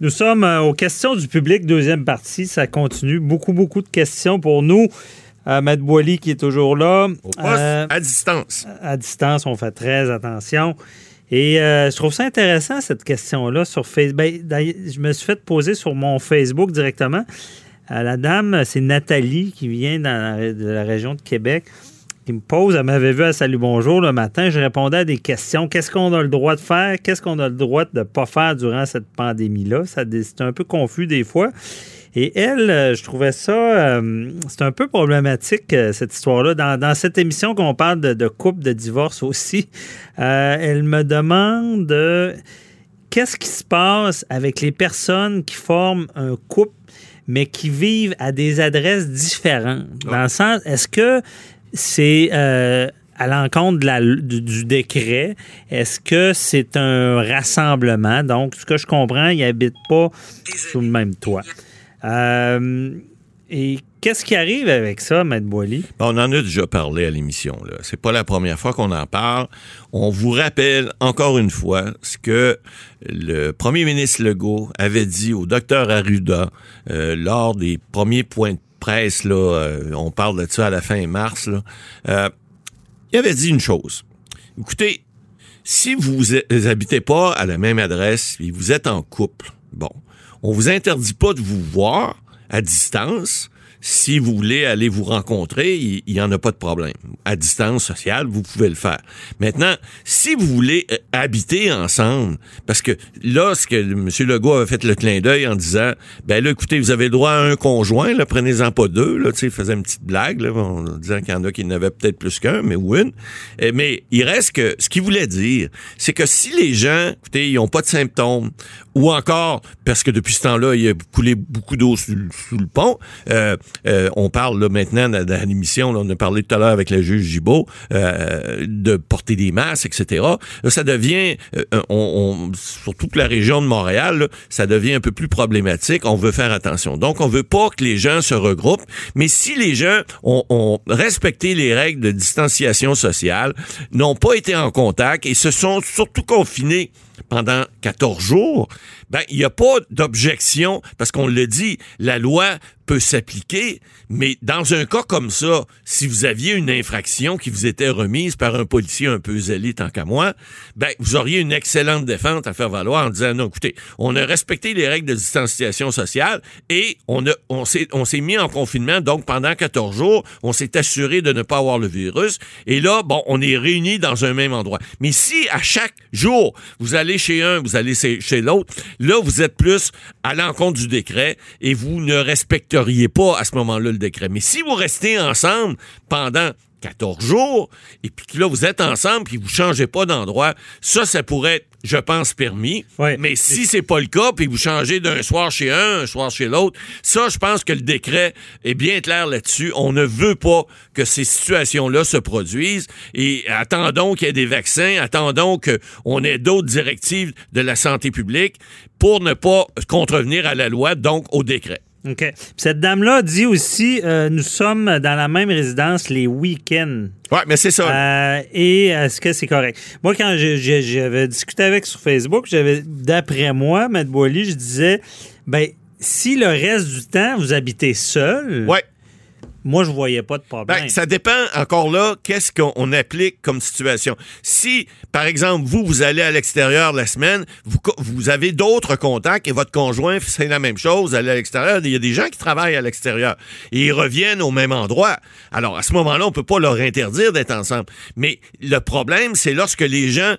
Nous sommes euh, aux questions du public, deuxième partie. Ça continue. Beaucoup, beaucoup de questions pour nous. Euh, Matt Boily qui est toujours là. Au poste, Euh, à distance. à distance, on fait très attention. Et euh, je trouve ça intéressant, cette question-là, sur Facebook. Ben, je me suis fait poser sur mon Facebook directement. La dame, c'est Nathalie, qui vient dans la- de la région de Québec, qui me pose, elle m'avait vu à Salut Bonjour le matin, je répondais à des questions. Qu'est-ce qu'on a le droit de faire? Qu'est-ce qu'on a le droit de ne pas faire durant cette pandémie-là? C'est un peu confus des fois. Et elle, euh, je trouvais ça, euh, c'est un peu problématique, euh, cette histoire-là. Dans, cette émission qu'on parle de, couple, de divorce aussi, elle me demande qu'est-ce qui se passe avec les personnes qui forment un couple, mais qui vivent à des adresses différentes? Dans le sens, est-ce que c'est... euh, à l'encontre du, décret, est-ce que c'est un rassemblement? Donc, ce que je comprends, ils n'habitent pas sous le même toit. Euh, et qu'est-ce qui arrive avec ça, Maître Boily? On en a déjà parlé à l'émission. là. C'est pas la première fois qu'on en parle. On vous rappelle encore une fois ce que le premier ministre Legault avait dit au docteur Arruda euh, lors des premiers points presse. Là, euh, on parle de ça à la fin mars. Euh, il avait dit une chose. Écoutez, si vous habitez pas à la même adresse et vous êtes en couple, bon, on vous interdit pas de vous voir à distance. Si vous voulez aller vous rencontrer, il n'y en a pas de problème. À distance sociale, vous pouvez le faire. Maintenant, si vous voulez euh, habiter ensemble, parce que là, ce que M. Legault avait fait le clin d'œil en disant, ben là, écoutez, vous avez le droit à un conjoint, là, prenez-en pas deux, là, tu sais, il faisait une petite blague, là, en disant qu'il y en a qui n'avaient peut-être plus qu'un, mais ou une. Eh, Mais il reste que, ce qu'il voulait dire, c'est que si les gens, écoutez, ils n'ont pas de symptômes, ou encore, parce que depuis ce temps-là, il a coulé beaucoup d'eau sous, sous le pont, euh, euh, on parle là, maintenant dans, l'émission, on a parlé tout à l'heure avec le juge Gibault, euh, de porter des masques, etc. Là, ça devient, euh, on, sur toute la région de Montréal, là, ça devient un peu plus problématique. On veut faire attention. Donc, on veut pas que les gens se regroupent, mais si les gens ont respecté les règles de distanciation sociale, n'ont pas été en contact et se sont surtout confinés pendant 14 jours, ben, il n'y a pas d'objection, parce qu'on le dit, la loi peut s'appliquer, mais dans un cas comme ça, si vous aviez une infraction qui vous était remise par un policier un peu zélé tant qu'à moi, ben, vous auriez une excellente défense à faire valoir en disant, non, écoutez, on a respecté les règles de distanciation sociale et on, a, on s'est, on s'est mis en confinement, donc pendant 14 jours, on s'est assuré de ne pas avoir le virus, et là, bon, on est réunis dans un même endroit. Mais si à chaque jour, vous allez chez un, vous allez chez l'autre, là, vous êtes plus à l'encontre du décret et vous ne respecteriez pas à ce moment-là le décret. Mais si vous restez ensemble pendant 14 jours, et puis que là, vous êtes ensemble, puis vous changez pas d'endroit, ça, ça pourrait être, je pense, permis. Ouais. Mais si c'est pas le cas, puis vous changez d'un soir chez un, un soir chez l'autre, ça, je pense que le décret est bien clair là-dessus. On ne veut pas que ces situations-là se produisent. Et attendons qu'il y ait des vaccins, attendons qu'on ait d'autres directives de la santé publique pour ne pas contrevenir à la loi, donc au décret. OK. Puis Cette dame-là dit aussi euh, nous sommes dans la même résidence les week-ends. Ouais, mais c'est ça. Euh, et est-ce que c'est correct? Moi, quand j'avais discuté avec sur Facebook, j'avais, d'après moi, Matt Boily, je disais, ben, si le reste du temps, vous habitez seul, ouais. Moi, je voyais pas de problème. Ben, ça dépend encore là, qu'est-ce qu'on on applique comme situation. Si, par exemple, vous, vous allez à l'extérieur la semaine, vous, vous avez d'autres contacts et votre conjoint, c'est la même chose, vous allez à l'extérieur, il y a des gens qui travaillent à l'extérieur et ils reviennent au même endroit. Alors, à ce moment-là, on peut pas leur interdire d'être ensemble. Mais le problème, c'est lorsque les gens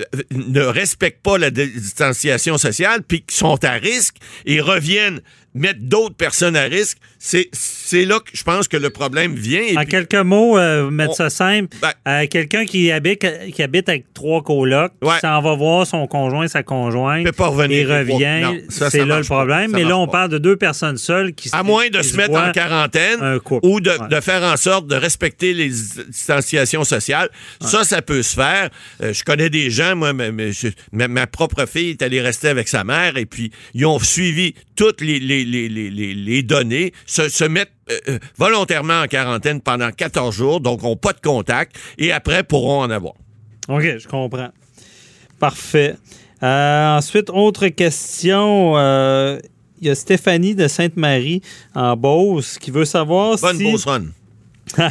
euh, ne respectent pas la distanciation sociale, puis qui sont à risque et reviennent mettre d'autres personnes à risque, c'est c'est là que je pense que le problème vient. Et En puis- quelques mots, euh, mettre On- ça simple, Ben- euh, quelqu'un qui habite, qui habite avec trois colocs, Ouais. qui s'en va voir son conjoint, sa conjointe, peut pas revenir. et revient, Non, ça, ça c'est là le pas. problème. Ça Mais là, on pas. parle de deux personnes seules qui À moins de se mettre en quarantaine ou de, Ouais. de faire en sorte de respecter les distanciations sociales. Ça, ça peut se faire. Euh, je connais des gens, moi, je- ma- ma propre fille est allée rester avec sa mère et puis ils ont suivi toutes les, les, les, les, les- les données, se, se mettre euh, euh, volontairement en quarantaine pendant 14 jours, donc n'ont pas de contact et après pourront en avoir. OK, je comprends. Parfait. Euh, ensuite, autre question. euh, il y a Stéphanie de Sainte-Marie en Beauce qui veut savoir Bonne si, Run.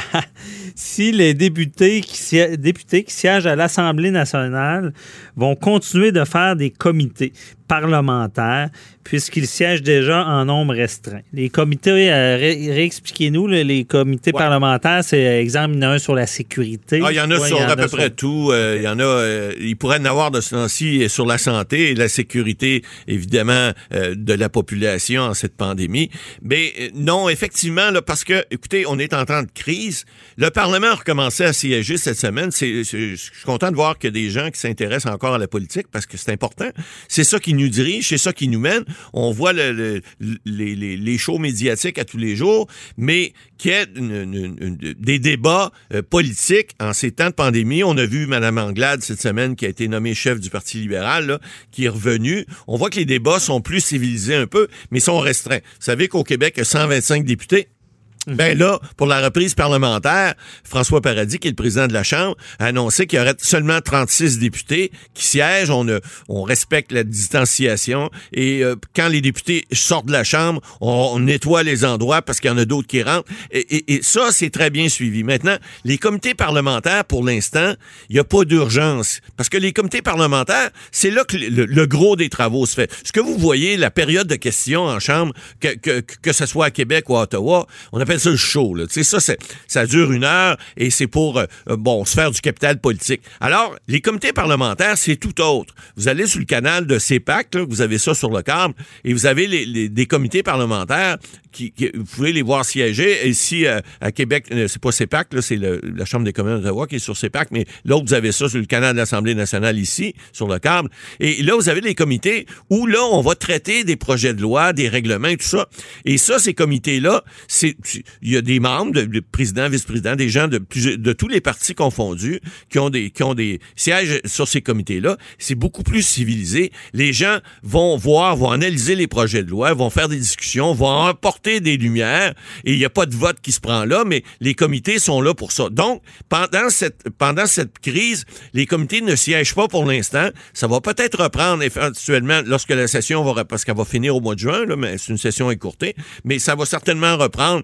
si les députés qui, députés qui siègent à l'Assemblée nationale vont continuer de faire des comités parlementaires puisqu'ils siègent déjà en nombre restreint. Les comités, euh, ré- réexpliquez-nous, les comités Ouais. parlementaires, c'est euh, exemple, il y en a un sur la sécurité. Ah, il y en a Ouais, sur en à peu sur- près tout. Euh, il y en a. il pourrait en avoir de ce temps-ci sur la santé et la sécurité, évidemment, de la population en cette pandémie. Mais non, effectivement, là, parce que, écoutez, on est en temps de crise. Le Parlement a recommencé à siéger cette semaine. C'est, je suis content de voir qu'il y a des gens qui s'intéressent encore à la politique parce que c'est important. C'est ça qui nous dirige, c'est ça qui nous mène. On voit le- le- les, shows médiatiques à tous les jours, mais qu'il y ait des débats euh, politiques en ces temps de pandémie. On a vu Mme Anglade cette semaine qui a été nommée chef du Parti libéral, qui est revenue. On voit que les débats sont plus civilisés un peu, mais sont restreints. Vous savez qu'au Québec, il y a 125 députés. Ben là, pour la reprise parlementaire, François Paradis, qui est le président de la Chambre, a annoncé qu'il y aurait seulement 36 députés qui siègent. On, on respecte la distanciation et euh, quand les députés sortent de la Chambre, on, nettoie les endroits parce qu'il y en a d'autres qui rentrent. Et, et- et ça, c'est très bien suivi. Maintenant, les comités parlementaires, pour l'instant, il n'y a pas d'urgence parce que les comités parlementaires, c'est là que le, gros des travaux se fait. Ce que vous voyez, la période de questions en Chambre, que, que, que ce soit à Québec ou à Ottawa, on ça le ça, dure une heure et c'est pour, euh, euh, bon, se faire du capital politique. Alors, les comités parlementaires, c'est tout autre. Vous allez sur le canal de CEPAC, là, vous avez ça sur le câble, et vous avez les, les- des comités parlementaires qui, qui- vous pouvez les voir siéger. Ici, euh, à Québec, c'est pas CEPAC, c'est la Chambre des communes d'Ottawa qui est sur CEPAC, mais l'autre, vous avez ça sur le canal de l'Assemblée nationale ici, sur le câble. Et là, vous avez les comités où, là, on va traiter des projets de loi, des règlements tout ça. Et ça, ces comités-là, c'est- il y a des membres, de, de présidents, vice-présidents, des gens de, tous les partis confondus qui ont des, qui ont des sièges sur ces comités-là. C'est beaucoup plus civilisé. Les gens vont voir, vont analyser les projets de loi, vont faire des discussions, vont apporter des lumières et il n'y a pas de vote qui se prend là, mais les comités sont là pour ça. Donc, pendant cette, pendant cette crise, les comités ne siègent pas pour l'instant. Ça va peut-être reprendre éventuellement lorsque la session va, parce qu'elle va finir au mois de juin, là, mais c'est une session écourtée, mais ça va certainement reprendre.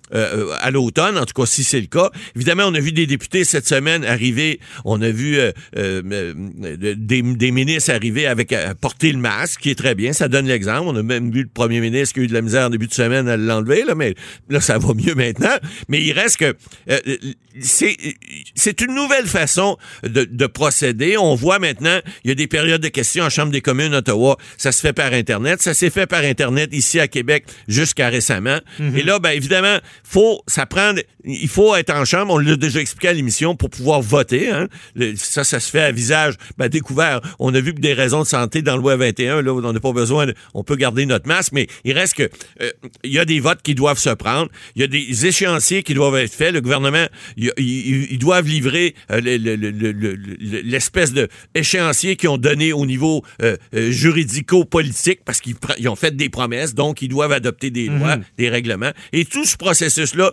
euh, euh, à l'automne, en tout cas si c'est le cas. Évidemment, on a vu des députés cette semaine arriver, on a vu euh, euh, euh, des, des ministres arriver avec porter le masque, qui est très bien, ça donne l'exemple. On a même vu le premier ministre qui a eu de la misère en début de semaine à l'enlever, là, mais là, ça va mieux maintenant. Mais il reste que euh, c'est c'est une nouvelle façon de, de procéder. On voit maintenant, il y a des périodes de questions en Chambre des communes Ottawa, ça se fait par Internet, ça s'est fait par Internet ici à Québec jusqu'à récemment. Et là, ben évidemment, faut ça prend il faut être en chambre, on l'a déjà expliqué à l'émission pour pouvoir voter hein. Le- ça ça se fait à visage ben, découvert. On a vu que des raisons de santé dans le loi 21 là, on n'a pas besoin on peut garder notre masque mais il reste que euh, il y a des votes qui doivent se prendre, il y a des échéanciers qui doivent être faits, le gouvernement il- il- ils doivent livrer euh, le- le- le- le- le- le- l'espèce de échéancier qu'ils ont donné au niveau euh, juridico-politique parce qu'ils ont fait des promesses, donc ils doivent adopter des lois, des règlements. Et tout ce processus-là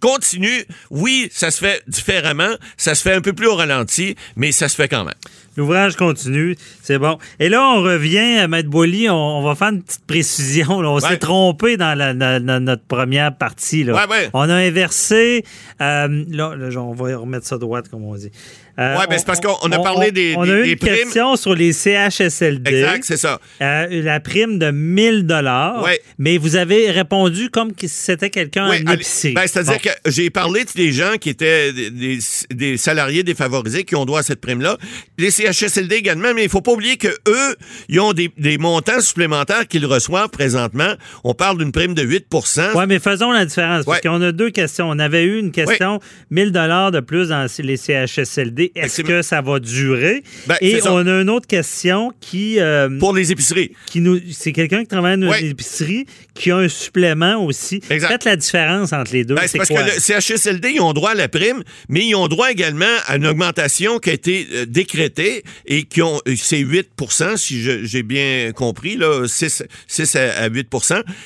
continue. Oui, ça se fait différemment, ça se fait un peu plus au ralenti, mais ça se fait quand même. L'ouvrage continue, c'est bon. Et là, on revient à Maître Boily, on, on va faire une petite précision. là. On Ouais. s'est trompé dans la- notre première partie. là. Ouais, ouais. On a inversé. euh, là, là, on va remettre ça droite, comme on dit. Euh, Ouais, ben, c'est parce qu'on- on a parlé des- On des- a eu des une primes. question sur les CHSLD. Exact, c'est ça. Euh, la prime de 1000 dollars, Ouais. mais vous avez répondu comme si c'était quelqu'un Oui, en épicerie. ben, C'est-à-dire Bon. que j'ai parlé de des gens qui étaient des salariés défavorisés qui ont droit à cette prime-là. Les CHSLD également, mais il faut pas oublier que eux, ils ont des, des montants supplémentaires qu'ils reçoivent présentement. On parle d'une prime de 8% Oui, mais faisons la différence. Parce Ouais. qu'on a deux questions. On avait eu une question, 1000 dollars de plus dans les CHSLD. Est-ce Effectivement. que ça va durer? Ben, Et on a une autre question qui, euh, Pour les épiceries. qui nous, c'est quelqu'un qui travaille dans Ouais. une épicerie qui a un supplément aussi. Exact. Faites la différence entre les deux. Ben, c'est c'est parce quoi? que le CHSLD, ils ont droit à la prime, mais ils ont droit également à une augmentation qui a été euh, décrétée et qui ont, c'est 8 si j'ai bien compris, là, 6, 6 à 8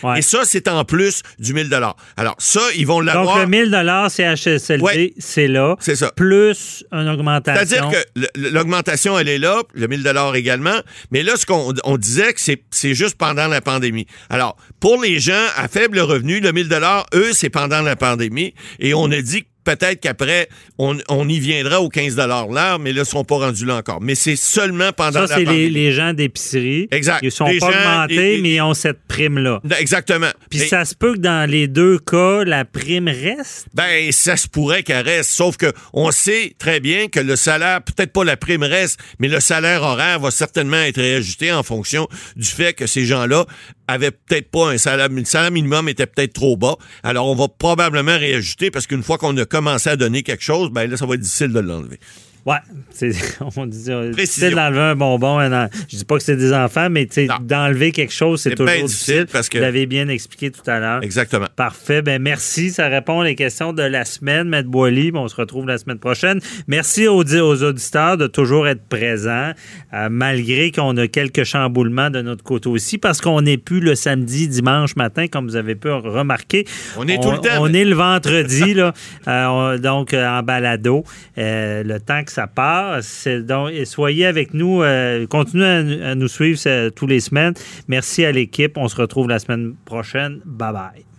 Ouais. Et ça, c'est en plus du 1000 Alors, ça, ils vont l'avoir. Donc, le 1000 CHSLD, Ouais. c'est là. C'est ça. Plus une augmentation. C'est-à-dire que l'augmentation, elle est là, le 1000 également, mais là, ce qu'on on disait que c'est c'est juste pendant la pandémie. Alors, pour les gens à faible revenu, le 1000 eux, c'est pendant la pandémie, et on a dit que peut-être qu'après, on, on y viendra aux 15 l'heure, mais là, ils sont pas rendus là encore. Mais c'est seulement pendant Ça, la c'est les, gens d'épicerie. Exact. Ils sont Les pas augmentés, et- et- mais ils ont cette prime-là. Exactement. Puis Et- ça se peut que dans les deux cas, la prime reste? Ben, ça se pourrait qu'elle reste. Sauf que on sait très bien que le salaire, peut-être pas la prime reste, mais le salaire horaire va certainement être réajusté en fonction du fait que ces gens-là avaient peut-être pas un salaire, le salaire minimum était peut-être trop bas. Alors, on va probablement réajuster parce qu'une fois qu'on a commencé à donner quelque chose, ben là, ça va être difficile de l'enlever. Ouais, c'est, on dit, c'est d'enlever un bonbon. un je dis pas que c'est des enfants, mais d'enlever quelque chose, c'est toujours difficile. difficile parce que- Vous l'avez bien expliqué tout à l'heure. Exactement. Parfait. Ben merci. Ça répond aux questions de la semaine, Maître Boily. On se retrouve la semaine prochaine. Merci aux, aux auditeurs de toujours être présents, euh, malgré qu'on a quelques chamboulements de notre côté aussi, parce qu'on n'est plus le samedi, dimanche matin, comme vous avez pu remarquer. On est tout le temps, On mais- est le vendredi, là, euh, on- donc euh, en balado. Le temps que ça part. C'est donc, soyez avec nous. euh, continuez à, à nous suivre tous les semaines. Merci à l'équipe. On se retrouve la semaine prochaine. Bye bye.